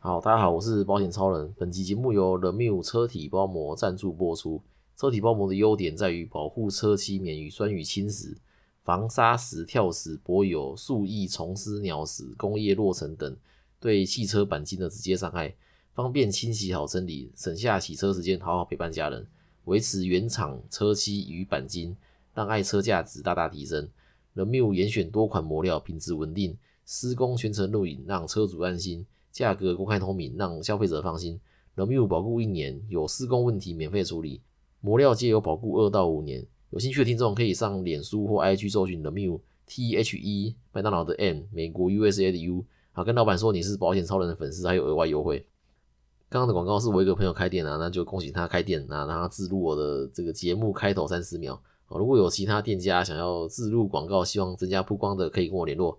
好，大家好，我是保险超人。本期节目由 The Miu 车体包膜赞助播出。车体包膜的优点在于保护车漆免于酸雨侵蚀，防沙石、跳石、柏油、树叶、虫丝、鸟屎、工业落尘等对汽车钣金的直接伤害，方便清洗好整理，省下洗车时间，好好陪伴家人，维持原厂车漆与钣金，让爱车价值大大提升。The Miu 严选多款磨料，品质稳定，施工全程录影，让车主安心。价格公开透明，让消费者放心。The Miu 保固一年，有施工问题免费处理，磨料皆有保固二到五年。有兴趣的听众可以上脸书或 IG 搜寻 The Miu T H E 麦当劳的 M 美国 USA 的 U，啊跟老板说你是保险超人的粉丝，还有额外优惠。刚刚的广告是我一个朋友开店啊，那就恭喜他开店啊，让他自录我的这个节目开头三十秒。如果有其他店家想要自录广告，希望增加曝光的，可以跟我联络。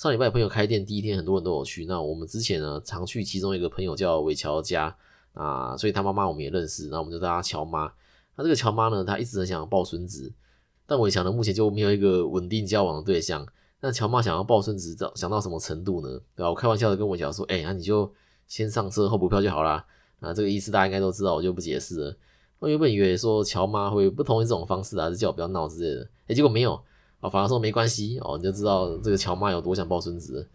上礼拜朋友开店第一天，很多人都有去。那我们之前呢，常去其中一个朋友叫韦乔家啊，所以他妈妈我们也认识。那我们就叫他乔妈。那这个乔妈呢，她一直很想要抱孙子，但韦乔呢目前就没有一个稳定交往的对象。那乔妈想要抱孙子，到想到什么程度呢？对吧？我开玩笑的跟韦乔说：“哎，那你就先上车后补票就好啦。”啊，这个意思大家应该都知道，我就不解释了。我原本以为说乔妈会不同意这种方式啊，是叫我不要闹之类的。哎，结果没有。啊，反而说没关系哦，你就知道这个乔妈有多想抱孙子。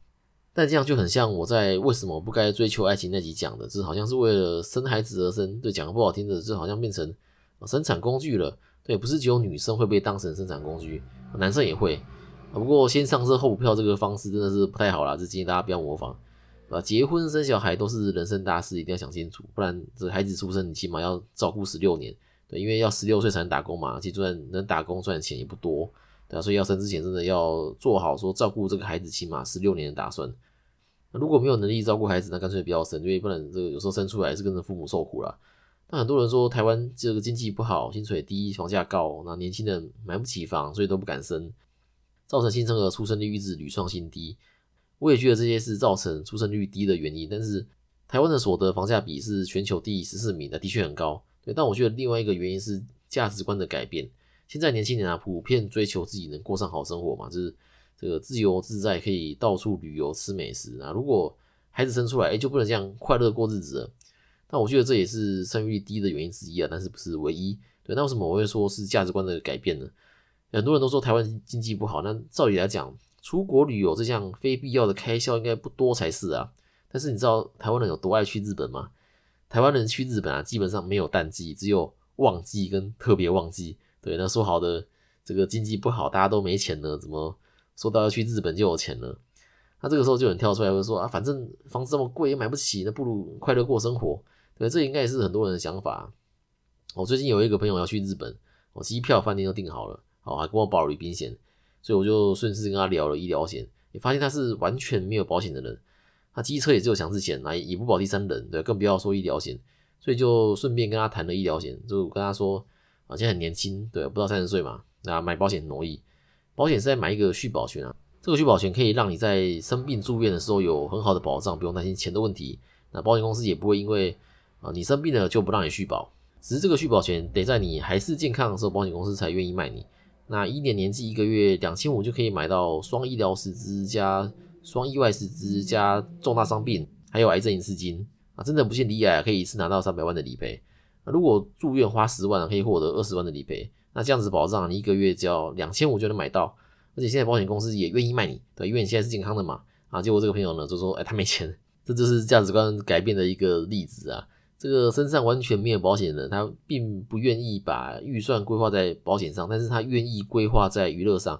但这样就很像我在为什么不该追求爱情那集讲的，就是好像是为了生孩子而生。对，讲个不好听的，就好像变成生产工具了。对，不是只有女生会被当成生产工具，男生也会。不过先上车后补票这个方式真的是不太好啦，就建议大家不要模仿。啊，结婚生小孩都是人生大事，一定要想清楚，不然这孩子出生你起码要照顾十六年。对，因为要十六岁才能打工嘛，其实赚能打工赚的钱也不多。所以要生之前真的要做好说照顾这个孩子起码十六年的打算。那如果没有能力照顾孩子，那干脆不要生，因为不然这个有时候生出来是跟着父母受苦了。那很多人说台湾这个经济不好，薪水低，房价高，那年轻人买不起房，所以都不敢生，造成新生儿出生率一直屡创新低。我也觉得这些是造成出生率低的原因。但是台湾的所得房价比是全球第十四名的，的确很高。对，但我觉得另外一个原因是价值观的改变。现在年轻人啊，普遍追求自己能过上好生活嘛，就是这个自由自在，可以到处旅游吃美食啊。如果孩子生出来，哎，就不能这样快乐过日子了。那我觉得这也是生育率低的原因之一啊，但是不是唯一。对，那为什么我会说是价值观的改变呢？很多人都说台湾经济不好，那照理来讲，出国旅游这项非必要的开销应该不多才是啊。但是你知道台湾人有多爱去日本吗？台湾人去日本啊，基本上没有淡季，只有旺季跟特别旺季。对，那说好的这个经济不好，大家都没钱了，怎么说到要去日本就有钱了？那这个时候就有人跳出来会说啊，反正房子这么贵也买不起，那不如快乐过生活。对，这应该也是很多人的想法。我最近有一个朋友要去日本，我机票、饭店都订好了，好还跟我保了旅行险，所以我就顺势跟他聊了医疗险，也发现他是完全没有保险的人，他机车也只有强制险，那也不保第三人，对，更不要说医疗险，所以就顺便跟他谈了医疗险，就跟他说。而且很年轻，对，不到三十岁嘛，那买保险很容易。保险是在买一个续保权啊，这个续保权可以让你在生病住院的时候有很好的保障，不用担心钱的问题。那保险公司也不会因为啊你生病了就不让你续保，只是这个续保权得在你还是健康的时候，保险公司才愿意卖你。那一年年纪一个月两千五就可以买到双医疗实支加双意外实支加重大伤病，还有癌症一次金啊，真的不幸离癌可以一次拿到三百万的理赔。如果住院花十万可以获得二十万的理赔，那这样子保障你一个月只要两千五就能买到，而且现在保险公司也愿意卖你，对，因为你现在是健康的嘛。啊，结果这个朋友呢就说，哎，他没钱，这就是价值观改变的一个例子啊。这个身上完全没有保险的，他并不愿意把预算规划在保险上，但是他愿意规划在娱乐上。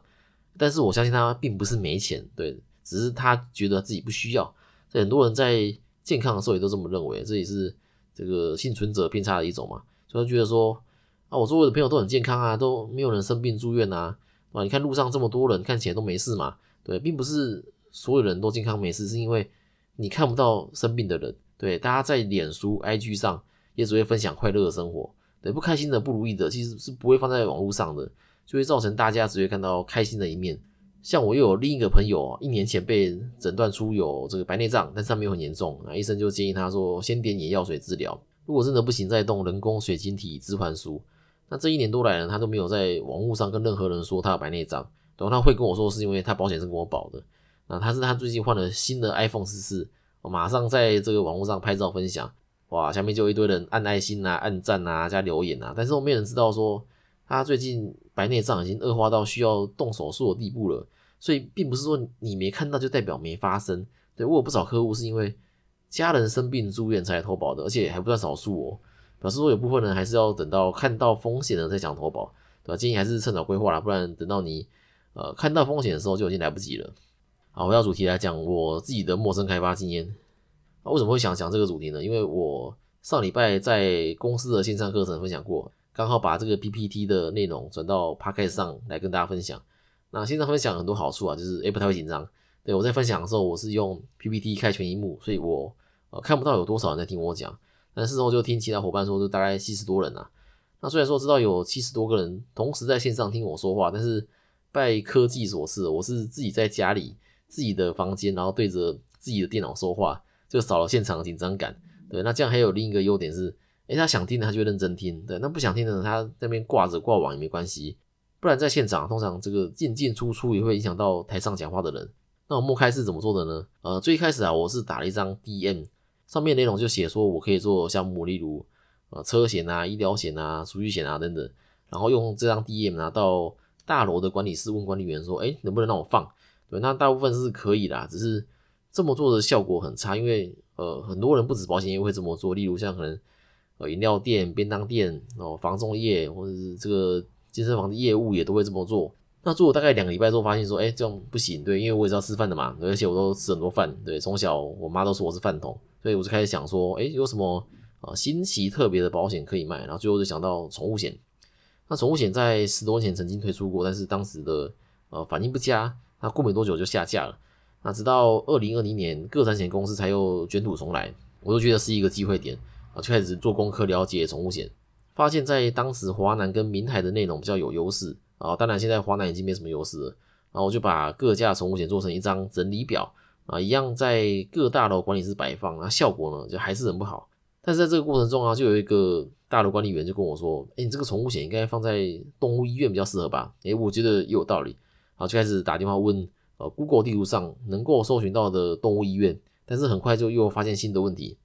但是我相信他并不是没钱，对，只是他觉得自己不需要。很多人在健康的时候也都这么认为，这也是。这个幸存者偏差的一种嘛，所以觉得说啊，我周围的朋友都很健康啊，都没有人生病住院啊，啊，你看路上这么多人，看起来都没事嘛，对，并不是所有人都健康没事，是因为你看不到生病的人，对，大家在脸书、IG 上也只会分享快乐的生活，对，不开心的、不如意的，其实是不会放在网络上的，就会造成大家只会看到开心的一面。像我又有另一个朋友，一年前被诊断出有这个白内障，但是他没有很严重，啊，医生就建议他说先点眼药水治疗，如果真的不行再动人工水晶体置换术。那这一年多来呢，他都没有在网络上跟任何人说他有白内障，然后他会跟我说是因为他保险是跟我保的。那他是他最近换了新的 iPhone 十四，马上在这个网络上拍照分享，哇，下面就一堆人按爱心啊、按赞啊、加留言啊，但是我没有人知道说他最近白内障已经恶化到需要动手术的地步了，所以并不是说你没看到就代表没发生。对我有不少客户是因为家人生病住院才投保的，而且还不算少数哦，表示说有部分人还是要等到看到风险了再想投保，对吧？建议还是趁早规划啦，不然等到你呃看到风险的时候就已经来不及了。好，回到主题来讲，我自己的陌生开发经验。那为什么会想讲这个主题呢？因为我上礼拜在公司的线上课程分享过，刚好把这个 PPT 的内容转到 Podcast 上来跟大家分享。那线上分享很多好处啊，就是诶不太会紧张。对我在分享的时候，我是用 PPT 开全荧幕，所以我呃看不到有多少人在听我讲。但事后就听其他伙伴说，就大概七十多人啊。那虽然说知道有七十多个人同时在线上听我说话，但是拜科技所赐，我是自己在家里。自己的房间，然后对着自己的电脑说话，就少了现场紧张感。对，那这样还有另一个优点是，诶，他想听的他就认真听。对，那不想听的他那边挂着挂网也没关系。不然在现场，通常这个进进出出也会影响到台上讲话的人。那我默开是怎么做的呢？呃，最开始啊，我是打了一张 DM，上面内容就写说我可以做项目，例如呃车险啊、医疗险啊、储蓄险啊等等，然后用这张 DM 拿到大楼的管理室问管理员说，诶，能不能让我放？对，那大部分是可以啦，只是这么做的效果很差，因为呃很多人不止保险业会这么做，例如像可能呃饮料店、便当店哦、房中业或者是这个健身房的业务也都会这么做。那做了大概两个礼拜之后，发现说，哎，这样不行，对，因为我也是要吃饭的嘛，而且我都吃很多饭，对，从小我妈都说我是饭桶，所以我就开始想说，哎，有什么啊新奇特别的保险可以卖？然后最后就想到宠物险。那宠物险在十多年前曾经推出过，但是当时的呃反应不佳。那过没多久就下架了，那直到二零二零年，各产险公司才又卷土重来，我都觉得是一个机会点啊，就开始做功课了解宠物险，发现，在当时华南跟明海的内容比较有优势啊，当然现在华南已经没什么优势了，然后我就把各家宠物险做成一张整理表啊，一样在各大楼管理室摆放，啊，效果呢就还是很不好，但是在这个过程中啊，就有一个大楼管理员就跟我说，哎，你这个宠物险应该放在动物医院比较适合吧？哎，我觉得也有道理。好，就开始打电话问，呃，Google 地图上能够搜寻到的动物医院，但是很快就又发现新的问题。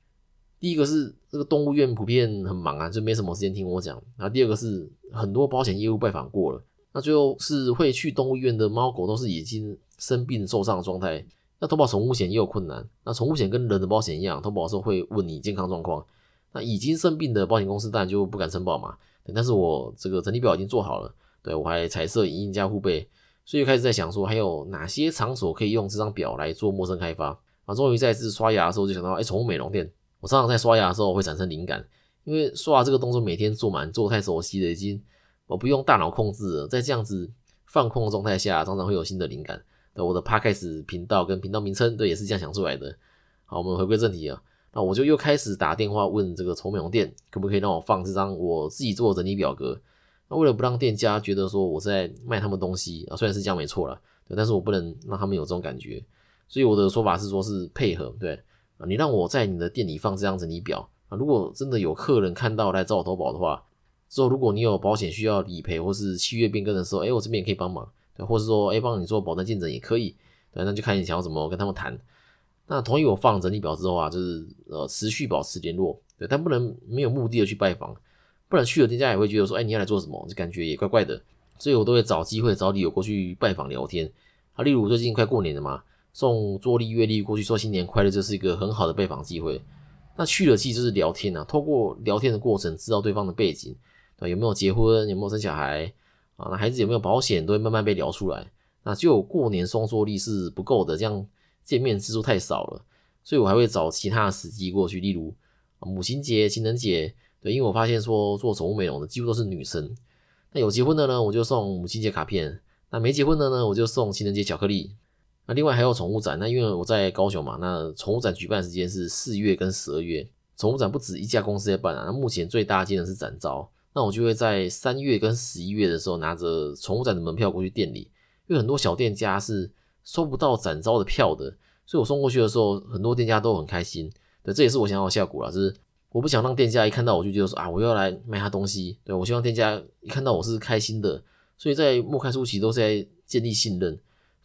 第一个是这个动物院普遍很忙啊，就没什么时间听我讲。然后第二个是很多保险业务拜访过了，那最后是会去动物医院的猫狗都是已经生病受伤的状态，要投保宠物险也有困难。那宠物险跟人的保险一样，投保的时候会问你健康状况。那已经生病的保险公司当然就不敢申保嘛。但是我这个整体表已经做好了，对我还彩色影印加护背。所以开始在想说，还有哪些场所可以用这张表来做陌生开发啊？终于在次刷牙的时候就想到，哎，宠物美容店。我常常在刷牙的时候会产生灵感，因为刷牙这个动作每天做满，做太熟悉了，已经我不用大脑控制了。在这样子放空的状态下，常常会有新的灵感。对我的 podcast 频道跟频道名称，对，也是这样想出来的。好，我们回归正题啊。那我就又开始打电话问这个宠物美容店，可不可以让我放这张我自己做的整理表格。那为了不让店家觉得说我在卖他们东西啊，虽然是这样没错了，对，但是我不能让他们有这种感觉，所以我的说法是说是配合，对啊，你让我在你的店里放这张整理表啊，如果真的有客人看到来找我投保的话，之后如果你有保险需要理赔或是契约变更的时候，哎，我这边也可以帮忙，对，或是说哎帮你做保单见证也可以，对，那就看你想要怎么跟他们谈。那同意我放整理表之后啊，就是呃持续保持联络，对，但不能没有目的的去拜访。不然去了店家也会觉得说，哎，你要来做什么？就感觉也怪怪的，所以我都会找机会找理由过去拜访聊天。啊，例如最近快过年了嘛，送桌历月历过去说新年快乐，这是一个很好的拜访机会。那去了其实就是聊天啊，透过聊天的过程知道对方的背景，对有没有结婚，有没有生小孩啊？那孩子有没有保险，都会慢慢被聊出来。那就过年送桌历是不够的，这样见面次数太少了，所以我还会找其他的时机过去，例如母亲节、情人节。对，因为我发现说做宠物美容的几乎都是女生，那有结婚的呢，我就送母亲节卡片；那没结婚的呢，我就送情人节巧克力。那另外还有宠物展，那因为我在高雄嘛，那宠物展举办时间是四月跟十二月。宠物展不止一家公司在办啊，那目前最大件的是展昭，那我就会在三月跟十一月的时候拿着宠物展的门票过去店里，因为很多小店家是收不到展昭的票的，所以我送过去的时候，很多店家都很开心。对，这也是我想要的效果啦，就是。我不想让店家一看到我就觉得说啊，我要来卖他东西。对我希望店家一看到我是开心的，所以在莫开初期都是在建立信任。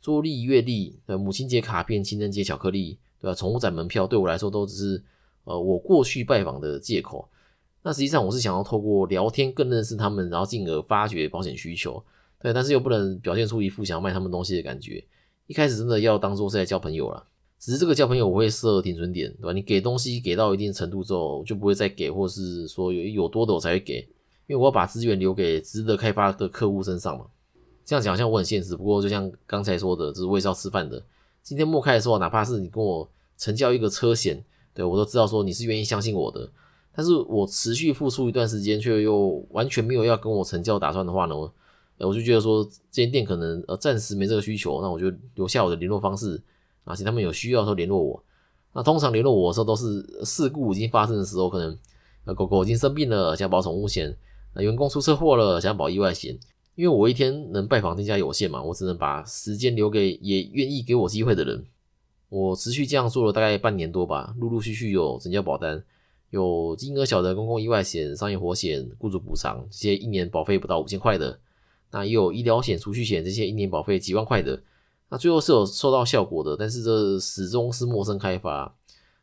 桌历、月历、母亲节卡片、情人节巧克力，对吧？宠物展门票对我来说都只是呃我过去拜访的借口。那实际上我是想要透过聊天更认识他们，然后进而发掘保险需求。对，但是又不能表现出一副想要卖他们东西的感觉。一开始真的要当做是在交朋友了。只是这个交朋友我会设停损点，对吧？你给东西给到一定程度之后，就不会再给，或是说有有多的我才会给，因为我要把资源留给值得开发的客户身上嘛。这样讲好像我很现实，不过就像刚才说的，就是我也是要吃饭的。今天末开的时候，哪怕是你跟我成交一个车险，对我都知道说你是愿意相信我的。但是我持续付出一段时间，却又完全没有要跟我成交打算的话呢，我就觉得说这间店可能呃暂时没这个需求，那我就留下我的联络方式，而且他们有需要的时候联络我。那通常联络我的时候都是事故已经发生的时候，可能狗狗已经生病了，想保宠物险；那员工出车祸了，想保意外险。因为我一天能拜访店家有限嘛，我只能把时间留给也愿意给我机会的人。我持续这样做了大概半年多吧，陆陆续续有成交保单，有金额小的公共意外险、商业火险、雇主补偿这些一年保费不到五千块的，那也有医疗险、储蓄险这些一年保费几万块的。那最后是有收到效果的，但是这始终是陌生开发，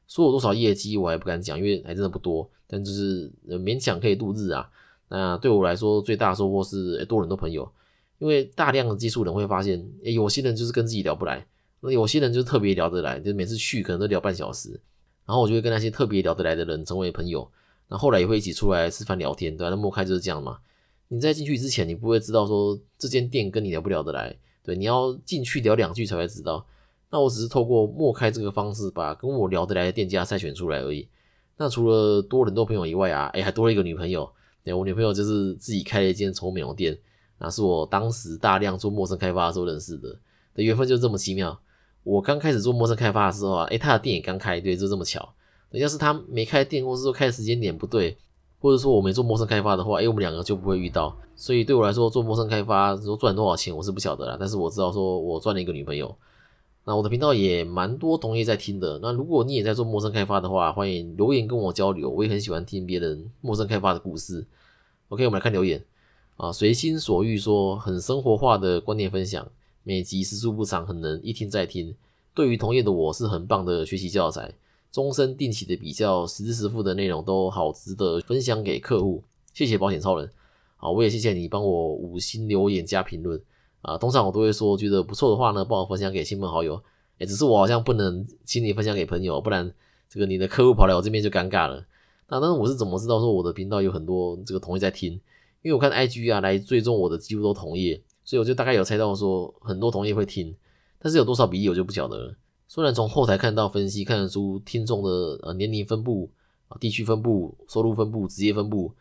说有多少业绩我还不敢讲，因为还真的不多，但就是勉强可以度日啊。那对我来说，最大的收获是多很多朋友，因为大量的技术人会发现，诶有些人就是跟自己聊不来，那有些人就特别聊得来，就每次去可能都聊半小时，然后我就会跟那些特别聊得来的人成为朋友，那后来也会一起出来吃饭聊天，对？那莫开就是这样嘛。你在进去之前，你不会知道说这间店跟你聊不聊得来，对，你要进去聊两句才会知道。那我只是透过莫开这个方式，把跟我聊得来的店家筛选出来而已。那除了多很多朋友以外啊，诶还多了一个女朋友。对，我女朋友就是自己开了一间宠物美容店，那是我当时大量做陌生开发的时候认识的，的缘分就这么奇妙。我刚开始做陌生开发的时候啊，诶，他的店也刚开，对，就这么巧。要是他没开店，或是说开的时间点不对，或者说我没做陌生开发的话，诶，我们两个就不会遇到。所以对我来说，做陌生开发说赚多少钱，我是不晓得啦。但是我知道说我赚了一个女朋友。那我的频道也蛮多同业在听的。那如果你也在做陌生开发的话，欢迎留言跟我交流。我也很喜欢听别人陌生开发的故事。OK，我们来看留言啊，随心所欲说很生活化的观念分享，每集时速不长，很能一听再听。对于同业的我是很棒的学习教材，终身定期的比较，实支实付的内容都好值得分享给客户。谢谢保险超人，好，我也谢谢你帮我五星留言加评论。啊，通常我都会说，觉得不错的话呢，帮我分享给亲朋好友。哎，只是我好像不能请你分享给朋友，不然这个你的客户跑来我这边就尴尬了。那但是我是怎么知道说我的频道有很多这个同业在听？因为我看 IG 啊来追踪我的几乎都同业，所以我就大概有猜到说很多同业会听，但是有多少比例我就不晓得了。虽然从后台看到分析看得出听众的呃年龄分布啊、地区分布、收入分布、职业分布，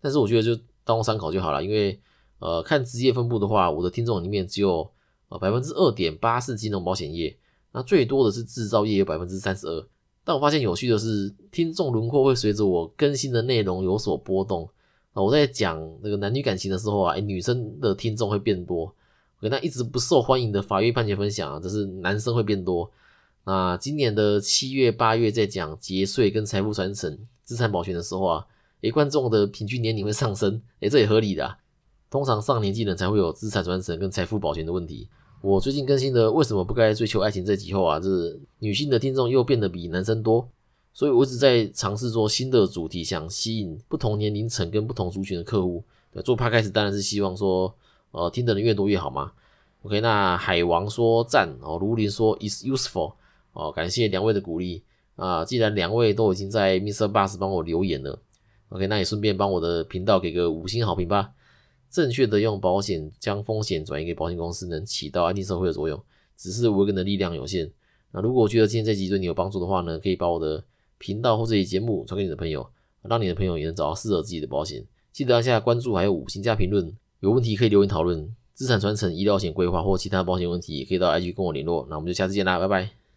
但是我觉得就当参考就好了，因为。呃，看职业分布的话，我的听众里面只有呃百分之二点八是金融保险业，那最多的是制造业有百分之三十二。但我发现有趣的是，听众轮廓会随着我更新的内容有所波动。啊，我在讲那个男女感情的时候啊，女生的听众会变多。跟那一直不受欢迎的法律判决分享啊，只是男生会变多。那今年的七月八月在讲节税跟财富传承、资产保全的时候啊，诶，观众的平均年龄会上升，诶，这也合理的。通常上年纪人才会有资产传承跟财富保全的问题。我最近更新的为什么不该追求爱情这集后啊，是女性的听众又变得比男生多，所以我一直在尝试做新的主题，想吸引不同年龄层跟不同族群的客户。做 p 开始当然是希望说，呃，听的人越多越好嘛。OK，那海王说赞哦，如林说 is useful 哦，感谢两位的鼓励啊。既然两位都已经在 Mr. Bus 帮我留言了，OK，那也顺便帮我的频道给个五星好评吧。正确的用保险将风险转移给保险公司，能起到安定社会的作用。只是我个人的力量有限。那如果我觉得今天这集对你有帮助的话呢，可以把我的频道或这期节目传给你的朋友，让你的朋友也能找到适合自己的保险。记得按下关注，还有五星加评论。有问题可以留言讨论。资产传承、医疗险规划或其他保险问题，也可以到 IG 跟我联络。那我们就下次见啦，拜拜。